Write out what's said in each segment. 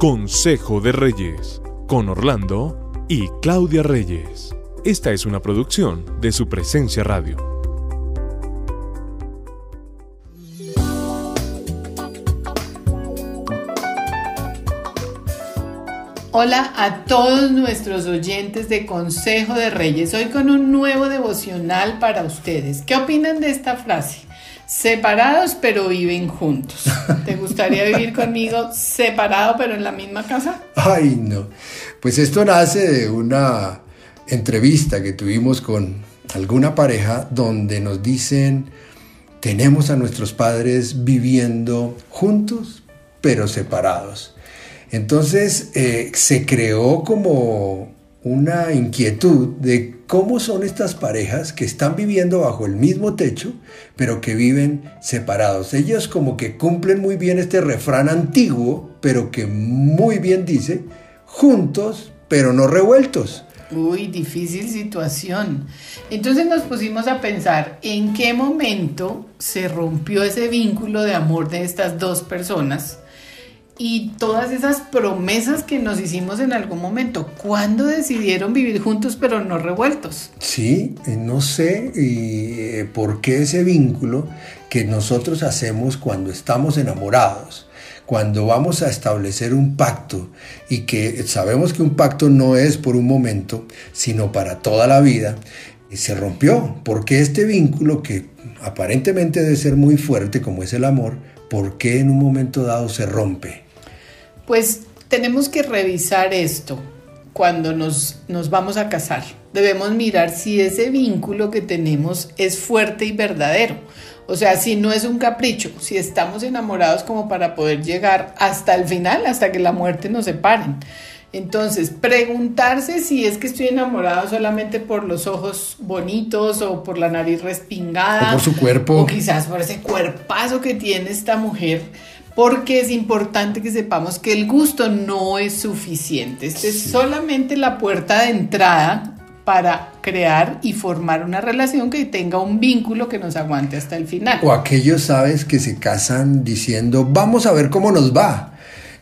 Consejo de Reyes, con Orlando y Claudia Reyes. Esta es una producción de su presencia radio. Hola a todos nuestros oyentes de Consejo de Reyes. Hoy con un nuevo devocional para ustedes. ¿Qué opinan de esta frase? Separados pero viven juntos. ¿Te gustaría vivir conmigo separado pero en la misma casa? Ay, no. Pues esto nace de una entrevista que tuvimos con alguna pareja donde nos dicen, tenemos a nuestros padres viviendo juntos pero separados. Entonces eh, se creó como una inquietud de cómo son estas parejas que están viviendo bajo el mismo techo, pero que viven separados. Ellos como que cumplen muy bien este refrán antiguo, pero que muy bien dice, juntos, pero no revueltos. Uy, difícil situación. Entonces nos pusimos a pensar en qué momento se rompió ese vínculo de amor de estas dos personas y todas esas promesas que nos hicimos en algún momento. ¿Cuándo decidieron vivir juntos pero no revueltos? Sí, eh, no sé eh, por qué ese vínculo que nosotros hacemos cuando estamos enamorados cuando vamos a establecer un pacto y que sabemos que un pacto no es por un momento, sino para toda la vida, se rompió, porque este vínculo que aparentemente debe ser muy fuerte como es el amor, ¿por qué en un momento dado se rompe? Pues tenemos que revisar esto cuando nos, nos vamos a casar. Debemos mirar si ese vínculo que tenemos es fuerte y verdadero. O sea, si no es un capricho, si estamos enamorados como para poder llegar hasta el final, hasta que la muerte nos separe. Entonces, preguntarse si es que estoy enamorado solamente por los ojos bonitos o por la nariz respingada. O por su cuerpo. O quizás por ese cuerpazo que tiene esta mujer porque es importante que sepamos que el gusto no es suficiente. Esta es solamente la puerta de entrada para crear y formar una relación que tenga un vínculo que nos aguante hasta el final. O aquellos, sabes, que se casan diciendo, vamos a ver cómo nos va.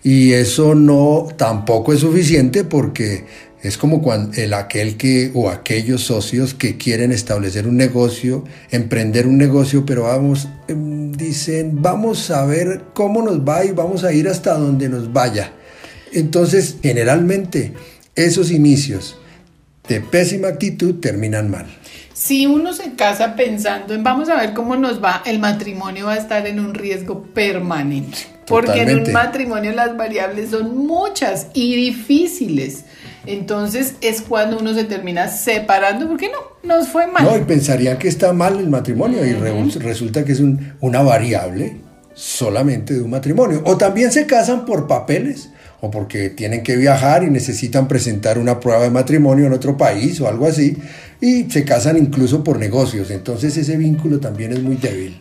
Y eso no tampoco es suficiente porque es como cuando el aquel que o aquellos socios que quieren establecer un negocio, emprender un negocio, pero vamos, em, dicen, vamos a ver cómo nos va y vamos a ir hasta donde nos vaya. Entonces, generalmente, esos inicios de pésima actitud terminan mal. Si uno se casa pensando en vamos a ver cómo nos va, el matrimonio va a estar en un riesgo permanente. Porque en un matrimonio las variables son muchas y difíciles. Entonces es cuando uno se termina separando porque no, nos fue mal. No, y pensaría que está mal el matrimonio y resulta que es una variable solamente de un matrimonio. O también se casan por papeles o porque tienen que viajar y necesitan presentar una prueba de matrimonio en otro país o algo así, y se casan incluso por negocios. Entonces ese vínculo también es muy débil.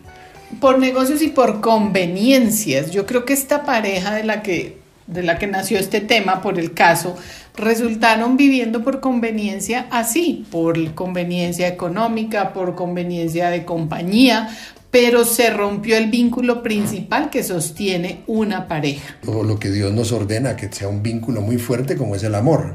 Por negocios y por conveniencias. Yo creo que esta pareja de la que de la que nació este tema por el caso, resultaron viviendo por conveniencia así, por conveniencia económica, por conveniencia de compañía, pero se rompió el vínculo principal que sostiene una pareja. O lo que Dios nos ordena, que sea un vínculo muy fuerte como es el amor.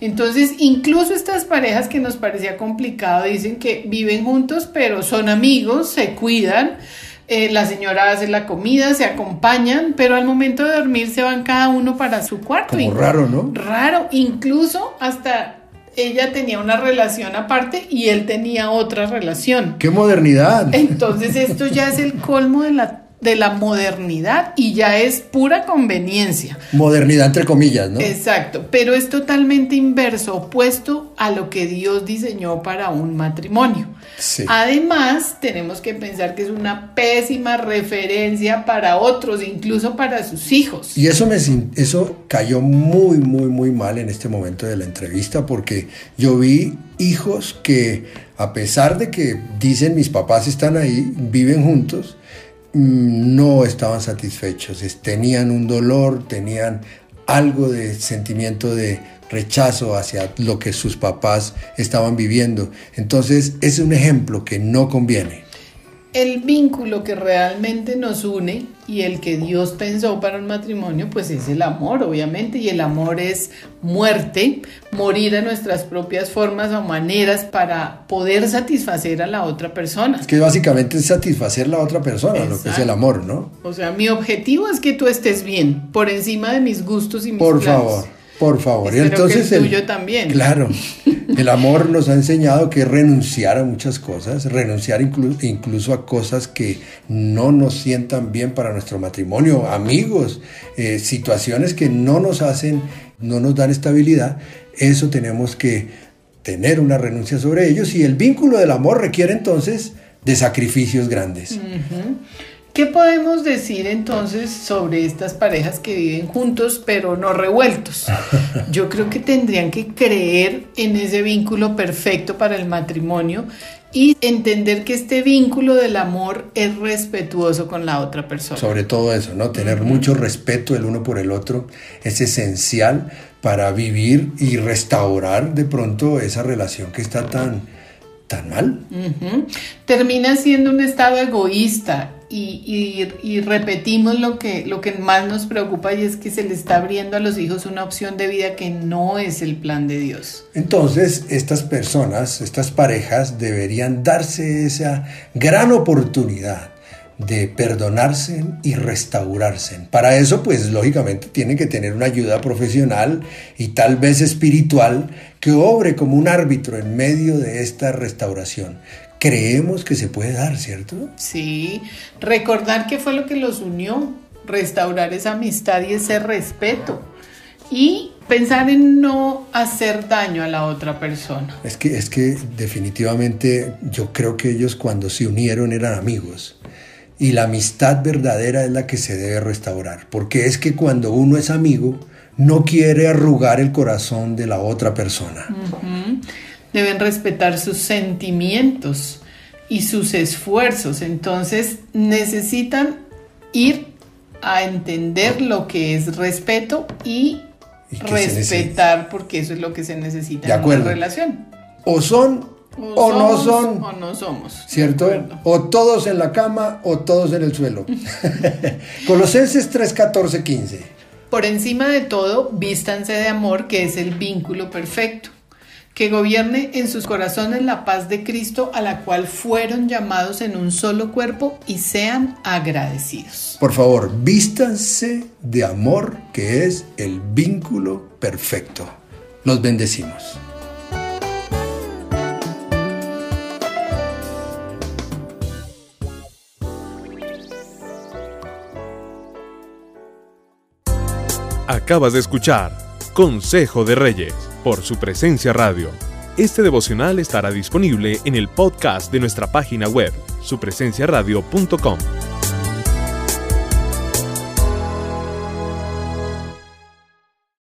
Entonces, incluso estas parejas que nos parecía complicado dicen que viven juntos, pero son amigos, se cuidan eh, la señora hace la comida, se acompañan, pero al momento de dormir se van cada uno para su cuarto. Como raro, ¿no? Raro, incluso hasta ella tenía una relación aparte y él tenía otra relación. ¡Qué modernidad! Entonces esto ya es el colmo de la de la modernidad y ya es pura conveniencia. Modernidad entre comillas, ¿no? Exacto, pero es totalmente inverso, opuesto a lo que Dios diseñó para un matrimonio. Además, tenemos que pensar que es una pésima referencia para otros, incluso para sus hijos. Y eso me eso cayó muy muy muy mal en este momento de la entrevista porque yo vi hijos que a pesar de que dicen mis papás están ahí, viven juntos, no estaban satisfechos, tenían un dolor, tenían algo de sentimiento de rechazo hacia lo que sus papás estaban viviendo. Entonces es un ejemplo que no conviene. El vínculo que realmente nos une y el que Dios pensó para un matrimonio, pues es el amor, obviamente, y el amor es muerte, morir a nuestras propias formas o maneras para poder satisfacer a la otra persona. Es que básicamente es satisfacer a la otra persona, lo que es el amor, ¿no? O sea, mi objetivo es que tú estés bien, por encima de mis gustos y mis Por favor. Por favor. y entonces el tuyo también. Claro. El amor nos ha enseñado que renunciar a muchas cosas, renunciar incluso a cosas que no nos sientan bien para nuestro matrimonio, amigos, eh, situaciones que no nos hacen, no nos dan estabilidad. Eso tenemos que tener una renuncia sobre ellos y el vínculo del amor requiere entonces de sacrificios grandes. ¿Qué podemos decir entonces sobre estas parejas que viven juntos pero no revueltos? Yo creo que tendrían que creer en ese vínculo perfecto para el matrimonio y entender que este vínculo del amor es respetuoso con la otra persona. Sobre todo eso, ¿no? Tener mucho respeto el uno por el otro es esencial para vivir y restaurar de pronto esa relación que está tan, tan mal. Termina siendo un estado egoísta y, repetimos lo que, lo que más nos preocupa y es que se le está abriendo a los hijos una opción de vida que no es el plan de Dios. Entonces, estas personas, estas parejas deberían darse esa gran oportunidad de perdonarse y restaurarse. Para eso, pues lógicamente tienen que tener una ayuda profesional y tal vez espiritual que obre como un árbitro en medio de esta restauración creemos que se puede dar, ¿cierto? Sí, recordar qué fue lo que los unió, restaurar esa amistad y ese respeto y pensar en no hacer daño a la otra persona. Es que, es que definitivamente yo creo que ellos cuando se unieron eran amigos. Y la amistad verdadera es la que se debe restaurar. Porque es que cuando uno es amigo, no quiere arrugar el corazón de la otra persona deben respetar sus sentimientos y sus esfuerzos. Entonces necesitan ir a entender lo que es respeto y, respetar porque eso es lo que se necesita en una relación. O son o, no son. O no somos. ¿Cierto? O todos en la cama o todos en el suelo. Colosenses 3, 14, 15. Por encima de todo, vístanse de amor, que es el vínculo perfecto que gobierne en sus corazones la paz de Cristo a la cual fueron llamados en un solo cuerpo y sean agradecidos. Por favor, vístanse de amor que es el vínculo perfecto. Los bendecimos. Acabas de escuchar Consejo de Reyes por su presencia radio. Este devocional estará disponible en el podcast de nuestra página web, supresenciaradio.com.